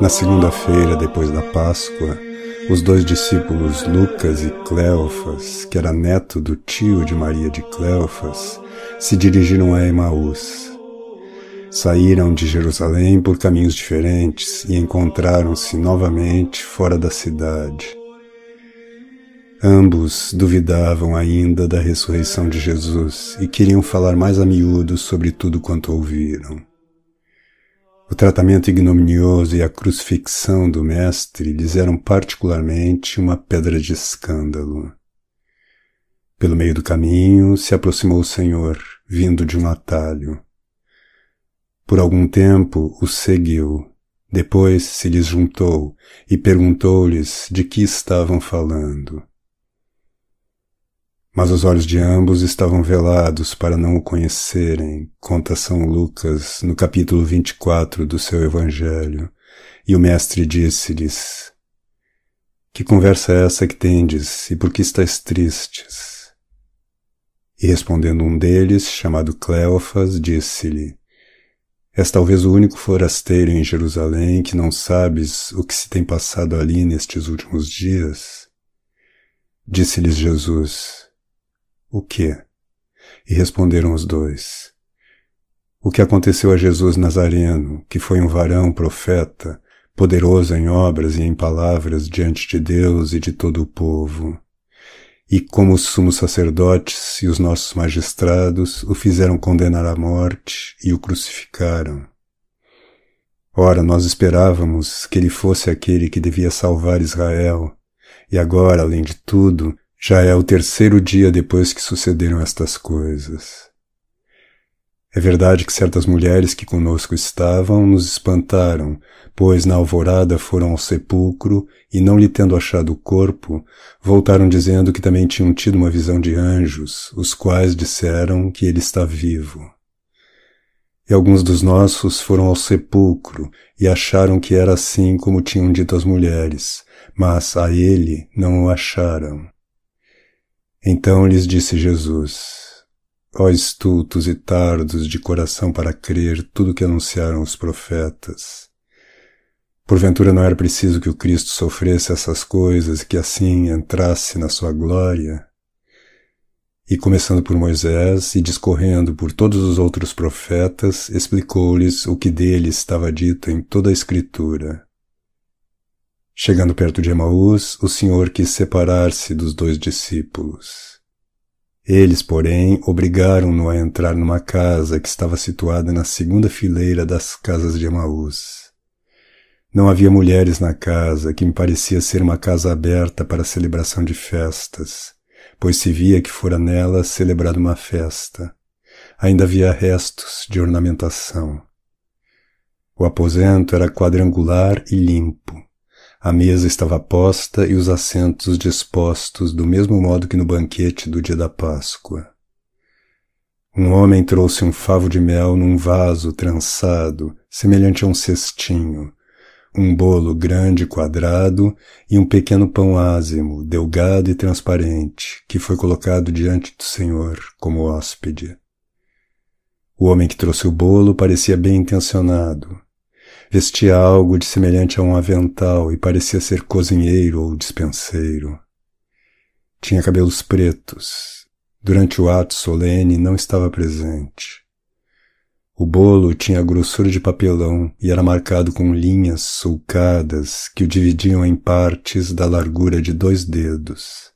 Na segunda-feira, depois da Páscoa, os dois discípulos Lucas e Cleofas, que era neto do tio de Maria de Cleofas, se dirigiram a Emaús. Saíram de Jerusalém por caminhos diferentes e encontraram-se novamente fora da cidade. Ambos duvidavam ainda da ressurreição de Jesus e queriam falar mais a miúdo sobre tudo quanto ouviram. O tratamento ignominioso e a crucifixão do Mestre lhes eram particularmente uma pedra de escândalo. Pelo meio do caminho se aproximou o Senhor, vindo de um atalho. Por algum tempo o seguiu. Depois se lhes juntou e perguntou-lhes de que estavam falando. Mas os olhos de ambos estavam velados para não o conhecerem, conta São Lucas no capítulo 24 do seu Evangelho. E o Mestre disse-lhes: Que conversa é essa que tendes e por que estáis tristes? E respondendo um deles, chamado Cleofas, disse-lhe: És talvez o único forasteiro em Jerusalém que não sabes o que se tem passado ali nestes últimos dias? Disse-lhes Jesus: o que? E responderam os dois: O que aconteceu a Jesus Nazareno, que foi um varão profeta, poderoso em obras e em palavras diante de Deus e de todo o povo. E como os sumos sacerdotes e os nossos magistrados o fizeram condenar à morte e o crucificaram. Ora, nós esperávamos que ele fosse aquele que devia salvar Israel, e agora, além de tudo, já é o terceiro dia depois que sucederam estas coisas. É verdade que certas mulheres que conosco estavam nos espantaram, pois na alvorada foram ao sepulcro e, não lhe tendo achado o corpo, voltaram dizendo que também tinham tido uma visão de anjos, os quais disseram que ele está vivo. E alguns dos nossos foram ao sepulcro e acharam que era assim como tinham dito as mulheres, mas a ele não o acharam. Então lhes disse Jesus: Ó estultos e tardos de coração para crer tudo que anunciaram os profetas. Porventura não era preciso que o Cristo sofresse essas coisas e que assim entrasse na sua glória? E começando por Moisés e discorrendo por todos os outros profetas, explicou-lhes o que dele estava dito em toda a Escritura. Chegando perto de Emaús, o Senhor quis separar-se dos dois discípulos. Eles, porém, obrigaram-no a entrar numa casa que estava situada na segunda fileira das casas de Emaús. Não havia mulheres na casa, que me parecia ser uma casa aberta para celebração de festas, pois se via que fora nela celebrada uma festa. Ainda havia restos de ornamentação. O aposento era quadrangular e limpo a mesa estava posta e os assentos dispostos do mesmo modo que no banquete do dia da Páscoa. Um homem trouxe um favo de mel num vaso trançado, semelhante a um cestinho, um bolo grande quadrado e um pequeno pão ázimo, delgado e transparente, que foi colocado diante do Senhor como hóspede. O homem que trouxe o bolo parecia bem intencionado, Vestia algo de semelhante a um avental e parecia ser cozinheiro ou dispenseiro. Tinha cabelos pretos. Durante o ato solene não estava presente. O bolo tinha grossura de papelão e era marcado com linhas sulcadas que o dividiam em partes da largura de dois dedos.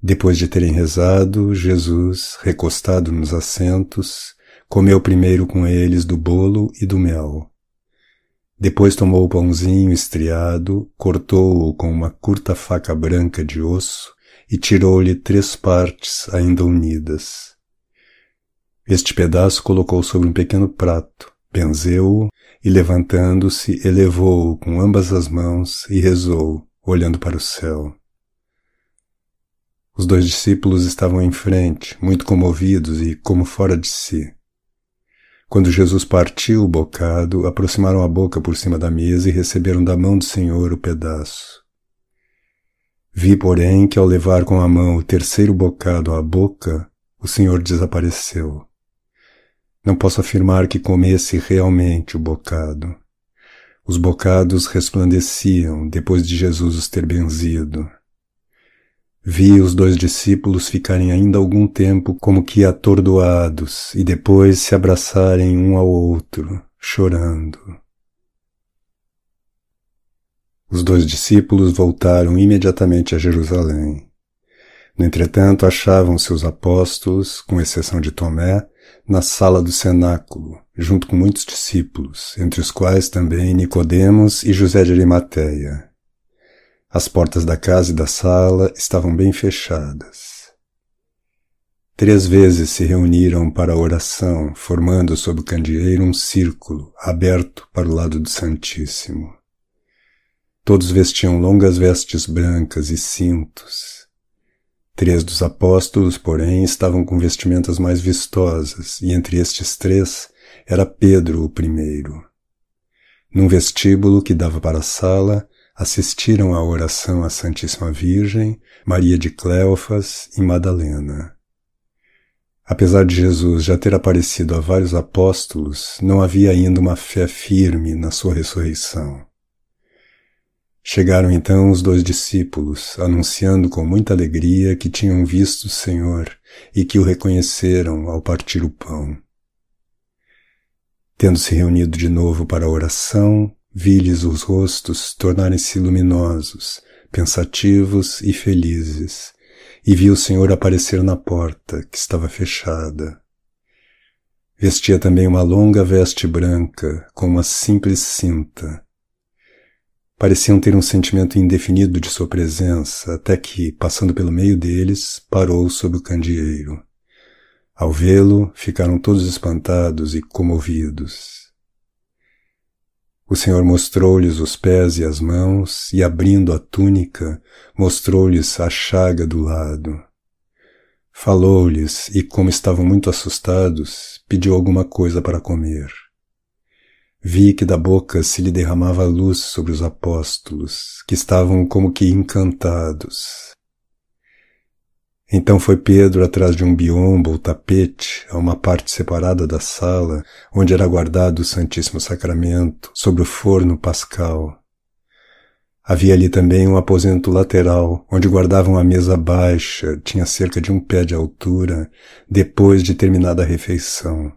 Depois de terem rezado, Jesus, recostado nos assentos, Comeu primeiro com eles do bolo e do mel. Depois tomou o pãozinho estriado, cortou-o com uma curta faca branca de osso e tirou-lhe três partes ainda unidas. Este pedaço colocou sobre um pequeno prato, benzeu-o e, levantando-se, elevou-o com ambas as mãos e rezou, olhando para o céu. Os dois discípulos estavam em frente, muito comovidos e como fora de si. Quando Jesus partiu o bocado, aproximaram a boca por cima da mesa e receberam da mão do Senhor o pedaço. Vi, porém, que ao levar com a mão o terceiro bocado à boca, o Senhor desapareceu. Não posso afirmar que comesse realmente o bocado. Os bocados resplandeciam depois de Jesus os ter benzido. Vi os dois discípulos ficarem ainda algum tempo como que atordoados e depois se abraçarem um ao outro, chorando. Os dois discípulos voltaram imediatamente a Jerusalém. No entretanto, achavam seus apóstolos, com exceção de Tomé, na sala do cenáculo, junto com muitos discípulos, entre os quais também Nicodemos e José de Arimateia. As portas da casa e da sala estavam bem fechadas. Três vezes se reuniram para a oração, formando sob o candeeiro um círculo aberto para o lado do Santíssimo. Todos vestiam longas vestes brancas e cintos. Três dos apóstolos, porém, estavam com vestimentas mais vistosas, e entre estes três era Pedro o primeiro. Num vestíbulo que dava para a sala, assistiram à oração à Santíssima Virgem, Maria de Cleofas e Madalena. Apesar de Jesus já ter aparecido a vários apóstolos, não havia ainda uma fé firme na sua ressurreição. Chegaram então os dois discípulos, anunciando com muita alegria que tinham visto o Senhor e que o reconheceram ao partir o pão. Tendo se reunido de novo para a oração, vi-lhes os rostos tornarem-se luminosos, pensativos e felizes, e vi o Senhor aparecer na porta, que estava fechada. Vestia também uma longa veste branca, com uma simples cinta, Pareciam ter um sentimento indefinido de sua presença, até que, passando pelo meio deles, parou sob o candeeiro. Ao vê-lo, ficaram todos espantados e comovidos. O Senhor mostrou-lhes os pés e as mãos, e abrindo a túnica, mostrou-lhes a chaga do lado. Falou-lhes, e como estavam muito assustados, pediu alguma coisa para comer. Vi que da boca se lhe derramava luz sobre os apóstolos, que estavam como que encantados. Então foi Pedro atrás de um biombo ou tapete a uma parte separada da sala, onde era guardado o Santíssimo Sacramento, sobre o forno pascal. Havia ali também um aposento lateral, onde guardavam a mesa baixa, tinha cerca de um pé de altura, depois de terminada a refeição.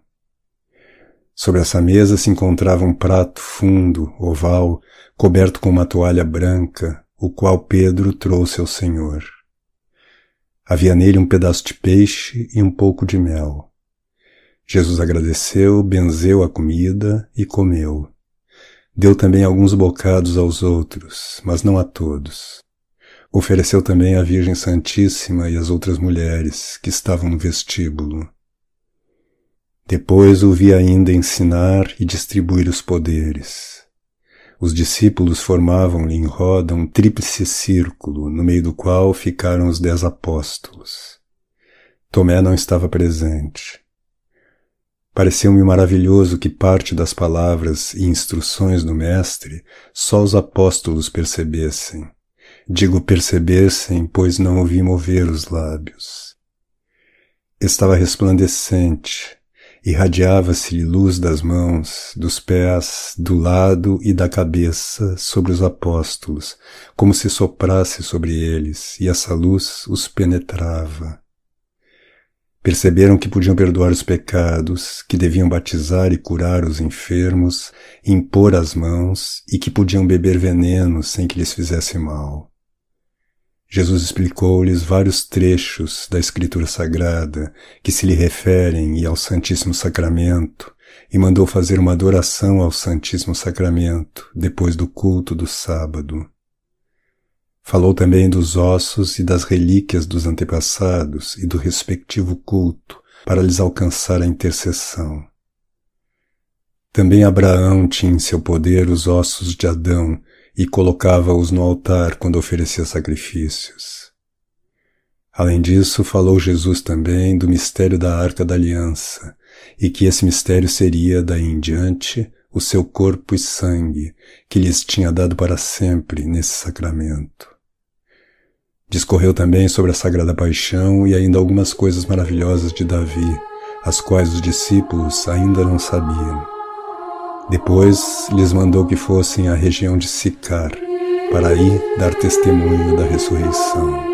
Sobre essa mesa se encontrava um prato fundo, oval, coberto com uma toalha branca, o qual Pedro trouxe ao Senhor. Havia nele um pedaço de peixe e um pouco de mel. Jesus agradeceu, benzeu a comida e comeu. Deu também alguns bocados aos outros, mas não a todos. Ofereceu também à Virgem Santíssima e às outras mulheres que estavam no vestíbulo. Depois o vi ainda ensinar e distribuir os poderes. Os discípulos formavam-lhe em roda um tríplice círculo, no meio do qual ficaram os dez apóstolos. Tomé não estava presente. Pareceu-me maravilhoso que parte das palavras e instruções do Mestre só os apóstolos percebessem. Digo percebessem, pois não ouvi mover os lábios. Estava resplandecente, Irradiava-se luz das mãos, dos pés, do lado e da cabeça sobre os apóstolos, como se soprasse sobre eles, e essa luz os penetrava. Perceberam que podiam perdoar os pecados, que deviam batizar e curar os enfermos, impor as mãos e que podiam beber veneno sem que lhes fizesse mal. Jesus explicou-lhes vários trechos da Escritura Sagrada que se lhe referem e ao Santíssimo Sacramento e mandou fazer uma adoração ao Santíssimo Sacramento depois do culto do sábado. Falou também dos ossos e das relíquias dos antepassados e do respectivo culto para lhes alcançar a intercessão. Também Abraão tinha em seu poder os ossos de Adão e colocava-os no altar quando oferecia sacrifícios. Além disso, falou Jesus também do mistério da Arca da Aliança, e que esse mistério seria, daí em diante, o seu corpo e sangue, que lhes tinha dado para sempre nesse sacramento. Discorreu também sobre a Sagrada Paixão e ainda algumas coisas maravilhosas de Davi, as quais os discípulos ainda não sabiam. Depois lhes mandou que fossem à região de Sicar, para aí dar testemunho da ressurreição.